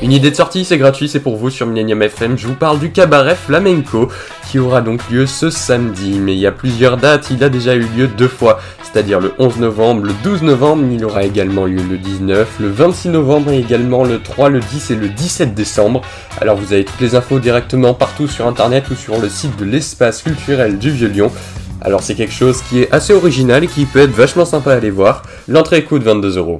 Une idée de sortie, c'est gratuit, c'est pour vous sur Millennium FM. Je vous parle du cabaret flamenco qui aura donc lieu ce samedi. Mais il y a plusieurs dates, il a déjà eu lieu deux fois, c'est-à-dire le 11 novembre, le 12 novembre, il aura également lieu le 19, le 26 novembre et également le 3, le 10 et le 17 décembre. Alors vous avez toutes les infos directement partout sur internet ou sur le site de l'espace culturel du Vieux-Lyon. Alors c'est quelque chose qui est assez original et qui peut être vachement sympa à aller voir. L'entrée coûte 22 euros.